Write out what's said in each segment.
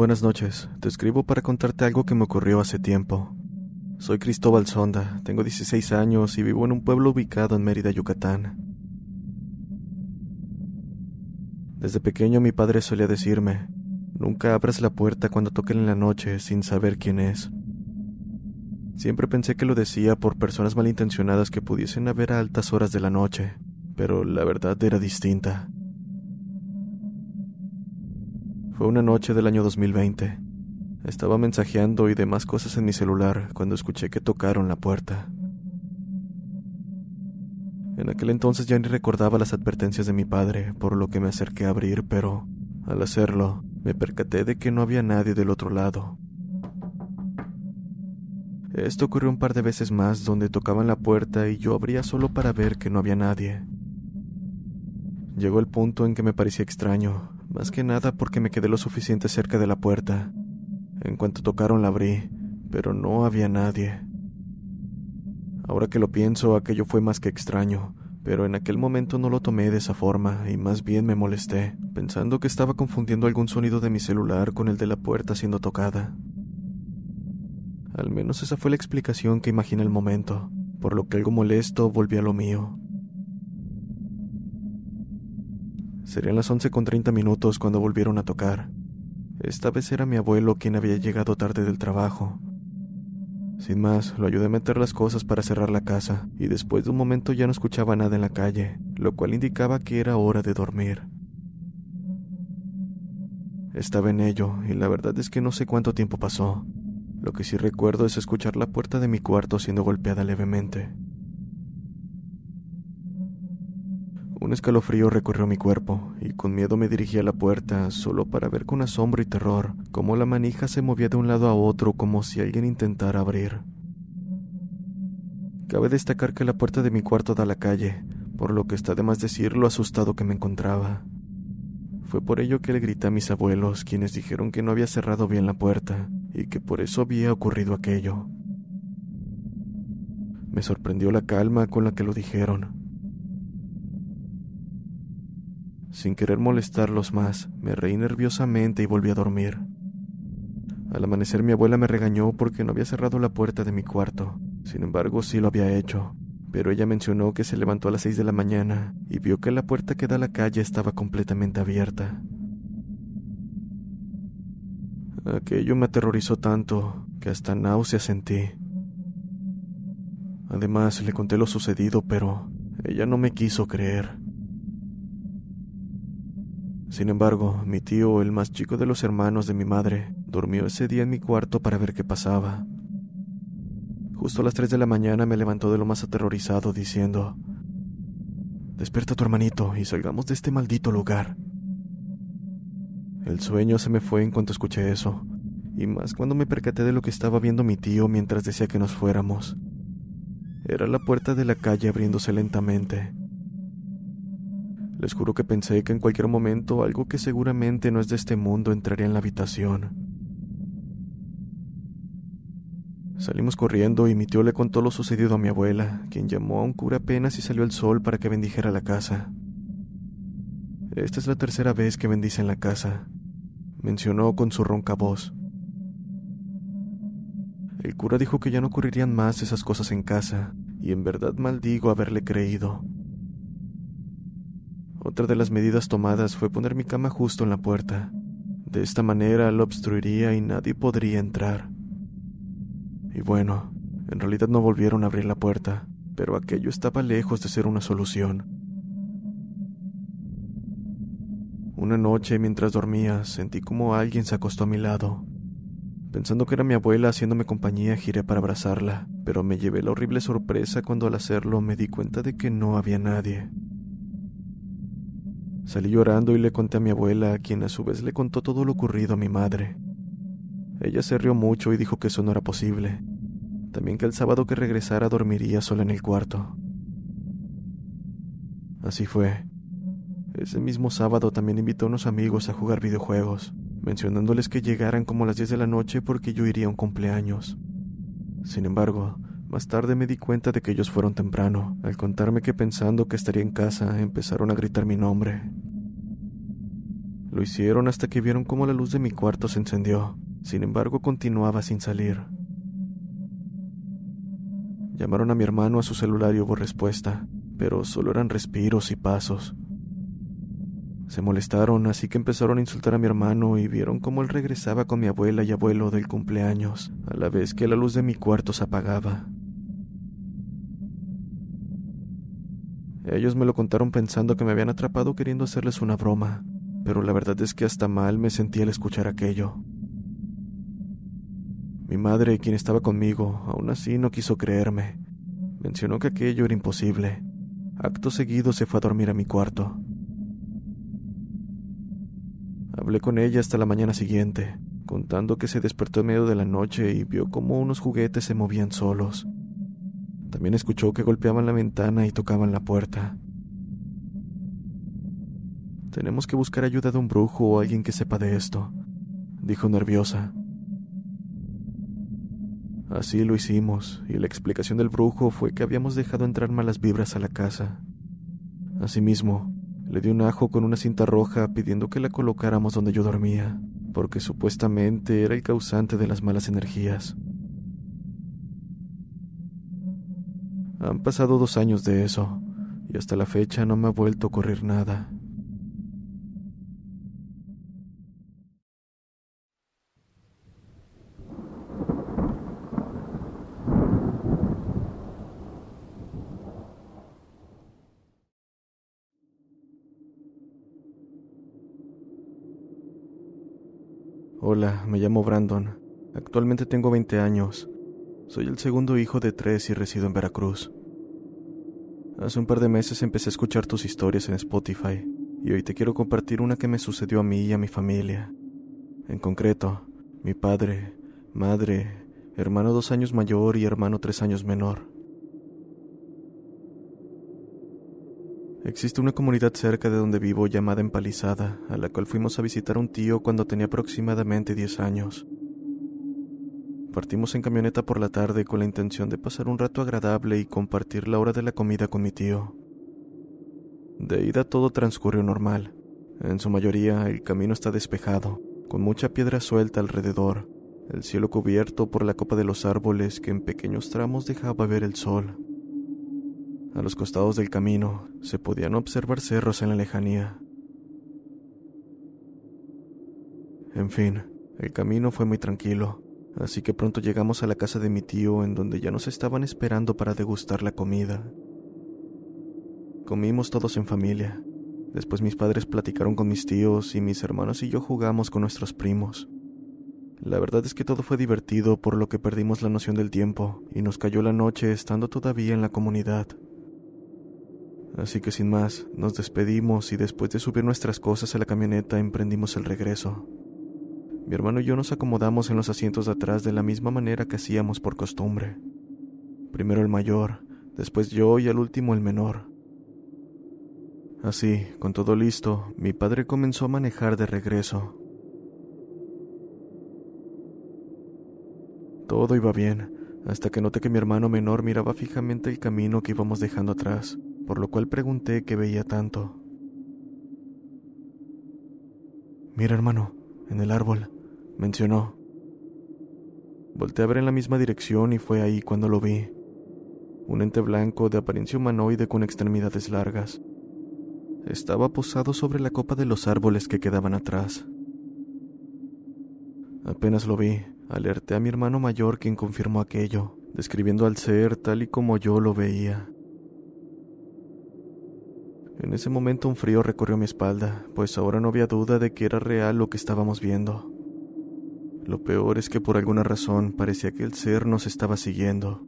Buenas noches, te escribo para contarte algo que me ocurrió hace tiempo. Soy Cristóbal Sonda, tengo 16 años y vivo en un pueblo ubicado en Mérida, Yucatán. Desde pequeño mi padre solía decirme, nunca abras la puerta cuando toquen en la noche sin saber quién es. Siempre pensé que lo decía por personas malintencionadas que pudiesen haber a altas horas de la noche, pero la verdad era distinta. Fue una noche del año 2020. Estaba mensajeando y demás cosas en mi celular cuando escuché que tocaron la puerta. En aquel entonces ya ni recordaba las advertencias de mi padre, por lo que me acerqué a abrir, pero al hacerlo me percaté de que no había nadie del otro lado. Esto ocurrió un par de veces más donde tocaban la puerta y yo abría solo para ver que no había nadie. Llegó el punto en que me parecía extraño, más que nada porque me quedé lo suficiente cerca de la puerta. En cuanto tocaron la abrí, pero no había nadie. Ahora que lo pienso, aquello fue más que extraño, pero en aquel momento no lo tomé de esa forma y más bien me molesté, pensando que estaba confundiendo algún sonido de mi celular con el de la puerta siendo tocada. Al menos esa fue la explicación que imaginé el momento, por lo que algo molesto volví a lo mío. Serían las once con treinta minutos cuando volvieron a tocar. Esta vez era mi abuelo quien había llegado tarde del trabajo. Sin más, lo ayudé a meter las cosas para cerrar la casa, y después de un momento ya no escuchaba nada en la calle, lo cual indicaba que era hora de dormir. Estaba en ello, y la verdad es que no sé cuánto tiempo pasó. Lo que sí recuerdo es escuchar la puerta de mi cuarto siendo golpeada levemente. Un escalofrío recorrió mi cuerpo, y con miedo me dirigí a la puerta, solo para ver con asombro y terror cómo la manija se movía de un lado a otro como si alguien intentara abrir. Cabe destacar que la puerta de mi cuarto da a la calle, por lo que está de más decir lo asustado que me encontraba. Fue por ello que le grité a mis abuelos, quienes dijeron que no había cerrado bien la puerta, y que por eso había ocurrido aquello. Me sorprendió la calma con la que lo dijeron, Sin querer molestarlos más, me reí nerviosamente y volví a dormir. Al amanecer mi abuela me regañó porque no había cerrado la puerta de mi cuarto. Sin embargo, sí lo había hecho, pero ella mencionó que se levantó a las seis de la mañana y vio que la puerta que da a la calle estaba completamente abierta. Aquello me aterrorizó tanto que hasta náusea sentí. Además, le conté lo sucedido, pero ella no me quiso creer. Sin embargo, mi tío, el más chico de los hermanos de mi madre, durmió ese día en mi cuarto para ver qué pasaba. Justo a las 3 de la mañana me levantó de lo más aterrorizado diciendo, Despierta a tu hermanito y salgamos de este maldito lugar. El sueño se me fue en cuanto escuché eso, y más cuando me percaté de lo que estaba viendo mi tío mientras decía que nos fuéramos. Era la puerta de la calle abriéndose lentamente. Les juro que pensé que en cualquier momento algo que seguramente no es de este mundo entraría en la habitación. Salimos corriendo y mi tío le contó lo sucedido a mi abuela, quien llamó a un cura apenas y salió el sol para que bendijera la casa. Esta es la tercera vez que bendice en la casa, mencionó con su ronca voz. El cura dijo que ya no ocurrirían más esas cosas en casa, y en verdad maldigo haberle creído. Otra de las medidas tomadas fue poner mi cama justo en la puerta. De esta manera lo obstruiría y nadie podría entrar. Y bueno, en realidad no volvieron a abrir la puerta, pero aquello estaba lejos de ser una solución. Una noche, mientras dormía, sentí como alguien se acostó a mi lado. Pensando que era mi abuela haciéndome compañía, giré para abrazarla, pero me llevé la horrible sorpresa cuando al hacerlo me di cuenta de que no había nadie. Salí llorando y le conté a mi abuela, quien a su vez le contó todo lo ocurrido a mi madre. Ella se rió mucho y dijo que eso no era posible. También que el sábado que regresara dormiría sola en el cuarto. Así fue. Ese mismo sábado también invitó a unos amigos a jugar videojuegos, mencionándoles que llegaran como a las 10 de la noche porque yo iría a un cumpleaños. Sin embargo, más tarde me di cuenta de que ellos fueron temprano, al contarme que pensando que estaría en casa empezaron a gritar mi nombre. Lo hicieron hasta que vieron cómo la luz de mi cuarto se encendió, sin embargo, continuaba sin salir. Llamaron a mi hermano a su celular y hubo respuesta, pero solo eran respiros y pasos. Se molestaron, así que empezaron a insultar a mi hermano y vieron cómo él regresaba con mi abuela y abuelo del cumpleaños, a la vez que la luz de mi cuarto se apagaba. Ellos me lo contaron pensando que me habían atrapado queriendo hacerles una broma, pero la verdad es que hasta mal me sentí al escuchar aquello. Mi madre, quien estaba conmigo, aún así no quiso creerme. Mencionó que aquello era imposible. Acto seguido se fue a dormir a mi cuarto. Hablé con ella hasta la mañana siguiente, contando que se despertó en medio de la noche y vio cómo unos juguetes se movían solos. También escuchó que golpeaban la ventana y tocaban la puerta. Tenemos que buscar ayuda de un brujo o alguien que sepa de esto, dijo nerviosa. Así lo hicimos, y la explicación del brujo fue que habíamos dejado entrar malas vibras a la casa. Asimismo, le di un ajo con una cinta roja pidiendo que la colocáramos donde yo dormía, porque supuestamente era el causante de las malas energías. Han pasado dos años de eso, y hasta la fecha no me ha vuelto a ocurrir nada. Hola, me llamo Brandon. Actualmente tengo 20 años. Soy el segundo hijo de tres y resido en Veracruz. Hace un par de meses empecé a escuchar tus historias en Spotify y hoy te quiero compartir una que me sucedió a mí y a mi familia. En concreto, mi padre, madre, hermano dos años mayor y hermano tres años menor. Existe una comunidad cerca de donde vivo llamada Empalizada, a la cual fuimos a visitar a un tío cuando tenía aproximadamente 10 años. Partimos en camioneta por la tarde con la intención de pasar un rato agradable y compartir la hora de la comida con mi tío. De ida todo transcurrió normal. En su mayoría el camino está despejado, con mucha piedra suelta alrededor, el cielo cubierto por la copa de los árboles que en pequeños tramos dejaba ver el sol. A los costados del camino se podían observar cerros en la lejanía. En fin, el camino fue muy tranquilo, así que pronto llegamos a la casa de mi tío en donde ya nos estaban esperando para degustar la comida. Comimos todos en familia. Después mis padres platicaron con mis tíos y mis hermanos y yo jugamos con nuestros primos. La verdad es que todo fue divertido por lo que perdimos la noción del tiempo y nos cayó la noche estando todavía en la comunidad. Así que sin más, nos despedimos y después de subir nuestras cosas a la camioneta emprendimos el regreso. Mi hermano y yo nos acomodamos en los asientos de atrás de la misma manera que hacíamos por costumbre. Primero el mayor, después yo y al último el menor. Así, con todo listo, mi padre comenzó a manejar de regreso. Todo iba bien, hasta que noté que mi hermano menor miraba fijamente el camino que íbamos dejando atrás, por lo cual pregunté qué veía tanto. Mira, hermano, en el árbol, mencionó. Volté a ver en la misma dirección y fue ahí cuando lo vi. Un ente blanco de apariencia humanoide con extremidades largas, estaba posado sobre la copa de los árboles que quedaban atrás. Apenas lo vi, alerté a mi hermano mayor quien confirmó aquello, describiendo al ser tal y como yo lo veía. En ese momento un frío recorrió mi espalda, pues ahora no había duda de que era real lo que estábamos viendo. Lo peor es que por alguna razón parecía que el ser nos estaba siguiendo.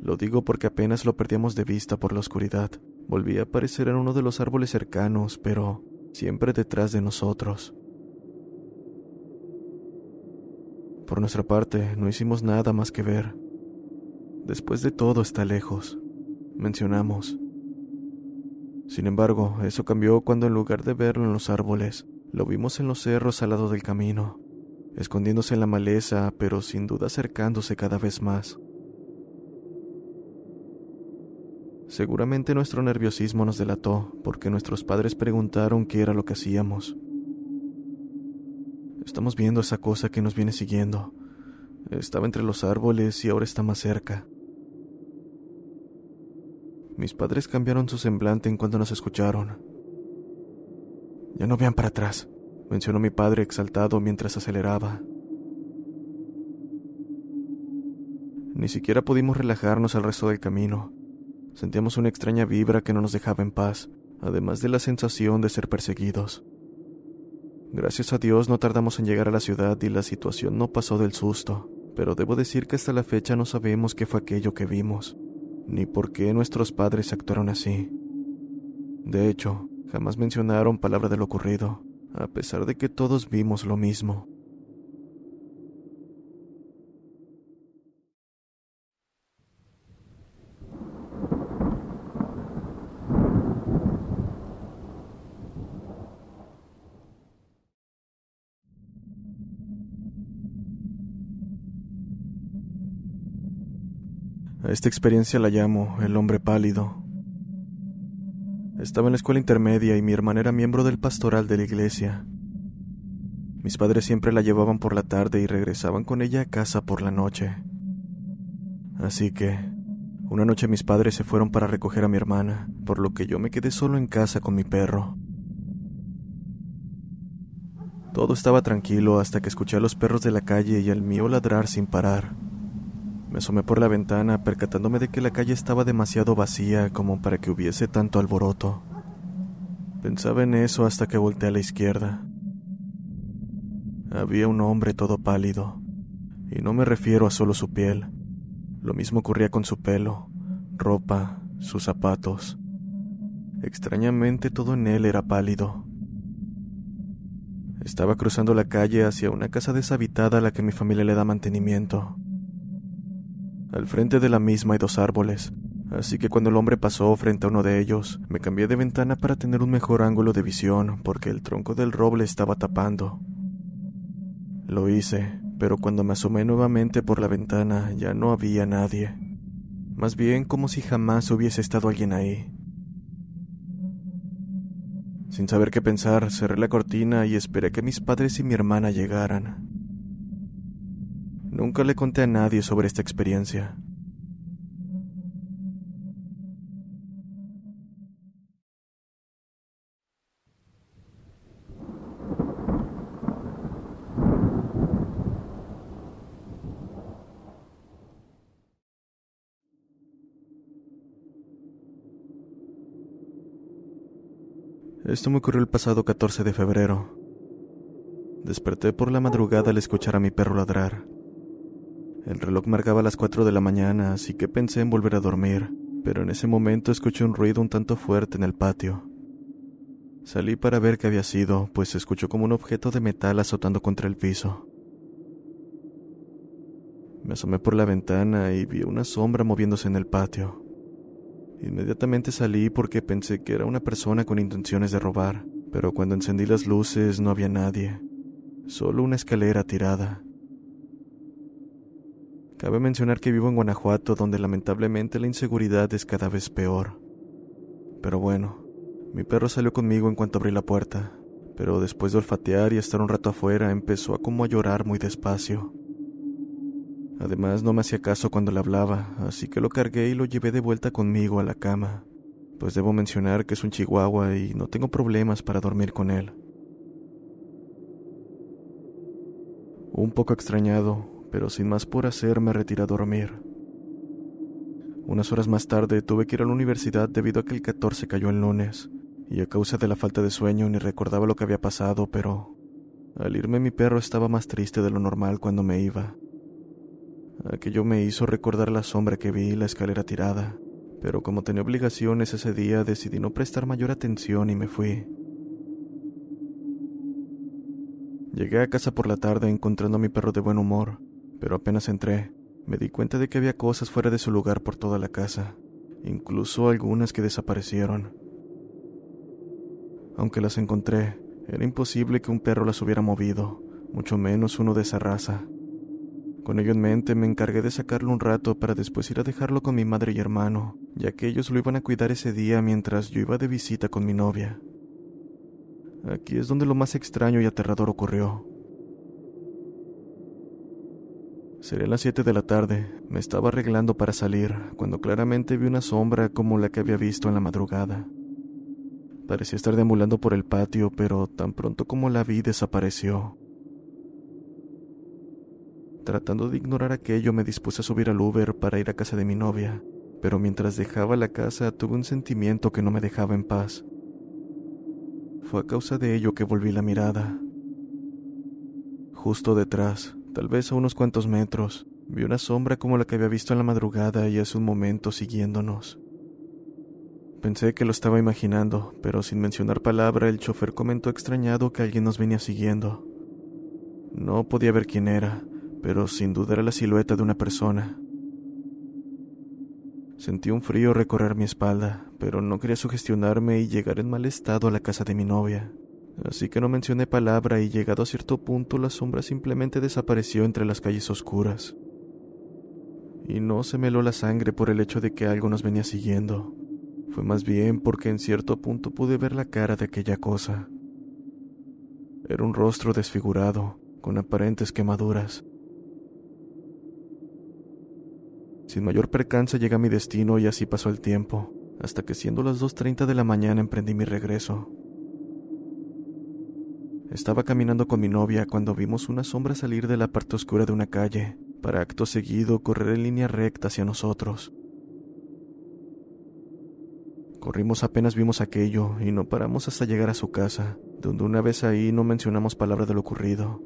Lo digo porque apenas lo perdíamos de vista por la oscuridad, volvía a aparecer en uno de los árboles cercanos, pero siempre detrás de nosotros. Por nuestra parte, no hicimos nada más que ver. Después de todo está lejos, mencionamos. Sin embargo, eso cambió cuando en lugar de verlo en los árboles, lo vimos en los cerros al lado del camino, escondiéndose en la maleza, pero sin duda acercándose cada vez más. Seguramente nuestro nerviosismo nos delató, porque nuestros padres preguntaron qué era lo que hacíamos. Estamos viendo esa cosa que nos viene siguiendo. Estaba entre los árboles y ahora está más cerca. Mis padres cambiaron su semblante en cuanto nos escucharon. Ya no vean para atrás, mencionó mi padre exaltado mientras aceleraba. Ni siquiera pudimos relajarnos al resto del camino. Sentíamos una extraña vibra que no nos dejaba en paz, además de la sensación de ser perseguidos. Gracias a Dios no tardamos en llegar a la ciudad y la situación no pasó del susto, pero debo decir que hasta la fecha no sabemos qué fue aquello que vimos, ni por qué nuestros padres actuaron así. De hecho, jamás mencionaron palabra de lo ocurrido, a pesar de que todos vimos lo mismo. Esta experiencia la llamo el hombre pálido. Estaba en la escuela intermedia y mi hermana era miembro del pastoral de la iglesia. Mis padres siempre la llevaban por la tarde y regresaban con ella a casa por la noche. Así que, una noche mis padres se fueron para recoger a mi hermana, por lo que yo me quedé solo en casa con mi perro. Todo estaba tranquilo hasta que escuché a los perros de la calle y al mío ladrar sin parar. Me asomé por la ventana percatándome de que la calle estaba demasiado vacía como para que hubiese tanto alboroto. Pensaba en eso hasta que volteé a la izquierda. Había un hombre todo pálido, y no me refiero a solo su piel. Lo mismo ocurría con su pelo, ropa, sus zapatos. Extrañamente todo en él era pálido. Estaba cruzando la calle hacia una casa deshabitada a la que mi familia le da mantenimiento. Al frente de la misma hay dos árboles, así que cuando el hombre pasó frente a uno de ellos, me cambié de ventana para tener un mejor ángulo de visión, porque el tronco del roble estaba tapando. Lo hice, pero cuando me asomé nuevamente por la ventana ya no había nadie. Más bien como si jamás hubiese estado alguien ahí. Sin saber qué pensar, cerré la cortina y esperé que mis padres y mi hermana llegaran. Nunca le conté a nadie sobre esta experiencia. Esto me ocurrió el pasado 14 de febrero. Desperté por la madrugada al escuchar a mi perro ladrar. El reloj marcaba las 4 de la mañana, así que pensé en volver a dormir, pero en ese momento escuché un ruido un tanto fuerte en el patio. Salí para ver qué había sido, pues se escuchó como un objeto de metal azotando contra el piso. Me asomé por la ventana y vi una sombra moviéndose en el patio. Inmediatamente salí porque pensé que era una persona con intenciones de robar, pero cuando encendí las luces no había nadie, solo una escalera tirada. Cabe mencionar que vivo en Guanajuato, donde lamentablemente la inseguridad es cada vez peor. Pero bueno, mi perro salió conmigo en cuanto abrí la puerta, pero después de olfatear y estar un rato afuera empezó a como a llorar muy despacio. Además no me hacía caso cuando le hablaba, así que lo cargué y lo llevé de vuelta conmigo a la cama, pues debo mencionar que es un chihuahua y no tengo problemas para dormir con él. Un poco extrañado, pero sin más por hacer me retiré a dormir. Unas horas más tarde tuve que ir a la universidad debido a que el 14 cayó el lunes, y a causa de la falta de sueño ni recordaba lo que había pasado, pero al irme mi perro estaba más triste de lo normal cuando me iba. Aquello me hizo recordar la sombra que vi y la escalera tirada, pero como tenía obligaciones ese día decidí no prestar mayor atención y me fui. Llegué a casa por la tarde encontrando a mi perro de buen humor, pero apenas entré, me di cuenta de que había cosas fuera de su lugar por toda la casa, incluso algunas que desaparecieron. Aunque las encontré, era imposible que un perro las hubiera movido, mucho menos uno de esa raza. Con ello en mente me encargué de sacarlo un rato para después ir a dejarlo con mi madre y hermano, ya que ellos lo iban a cuidar ese día mientras yo iba de visita con mi novia. Aquí es donde lo más extraño y aterrador ocurrió. Serían las 7 de la tarde, me estaba arreglando para salir, cuando claramente vi una sombra como la que había visto en la madrugada. Parecía estar deambulando por el patio, pero tan pronto como la vi desapareció. Tratando de ignorar aquello, me dispuse a subir al Uber para ir a casa de mi novia, pero mientras dejaba la casa tuve un sentimiento que no me dejaba en paz. Fue a causa de ello que volví la mirada. Justo detrás, tal vez a unos cuantos metros, vi una sombra como la que había visto en la madrugada y hace un momento siguiéndonos. Pensé que lo estaba imaginando, pero sin mencionar palabra el chofer comentó extrañado que alguien nos venía siguiendo. No podía ver quién era, pero sin duda era la silueta de una persona. Sentí un frío recorrer mi espalda, pero no quería sugestionarme y llegar en mal estado a la casa de mi novia. Así que no mencioné palabra y llegado a cierto punto la sombra simplemente desapareció entre las calles oscuras. Y no se me heló la sangre por el hecho de que algo nos venía siguiendo. Fue más bien porque en cierto punto pude ver la cara de aquella cosa. Era un rostro desfigurado, con aparentes quemaduras, Sin mayor percance llegué a mi destino y así pasó el tiempo, hasta que siendo las 2.30 de la mañana emprendí mi regreso. Estaba caminando con mi novia cuando vimos una sombra salir de la parte oscura de una calle, para acto seguido correr en línea recta hacia nosotros. Corrimos apenas vimos aquello y no paramos hasta llegar a su casa, donde una vez ahí no mencionamos palabra de lo ocurrido.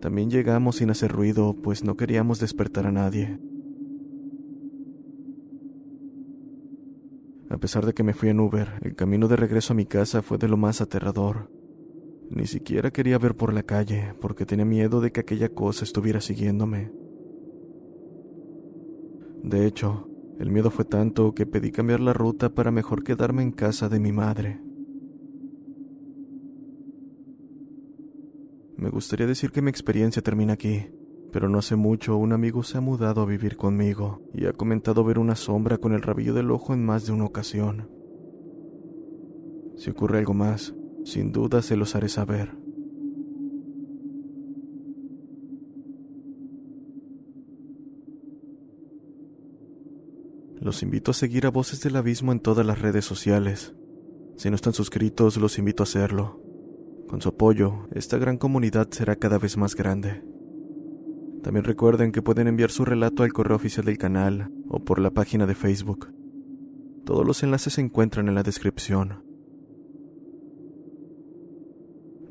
También llegamos sin hacer ruido, pues no queríamos despertar a nadie. A pesar de que me fui en Uber, el camino de regreso a mi casa fue de lo más aterrador. Ni siquiera quería ver por la calle, porque tenía miedo de que aquella cosa estuviera siguiéndome. De hecho, el miedo fue tanto que pedí cambiar la ruta para mejor quedarme en casa de mi madre. Me gustaría decir que mi experiencia termina aquí, pero no hace mucho un amigo se ha mudado a vivir conmigo y ha comentado ver una sombra con el rabillo del ojo en más de una ocasión. Si ocurre algo más, sin duda se los haré saber. Los invito a seguir a Voces del Abismo en todas las redes sociales. Si no están suscritos, los invito a hacerlo. Con su apoyo, esta gran comunidad será cada vez más grande. También recuerden que pueden enviar su relato al correo oficial del canal o por la página de Facebook. Todos los enlaces se encuentran en la descripción.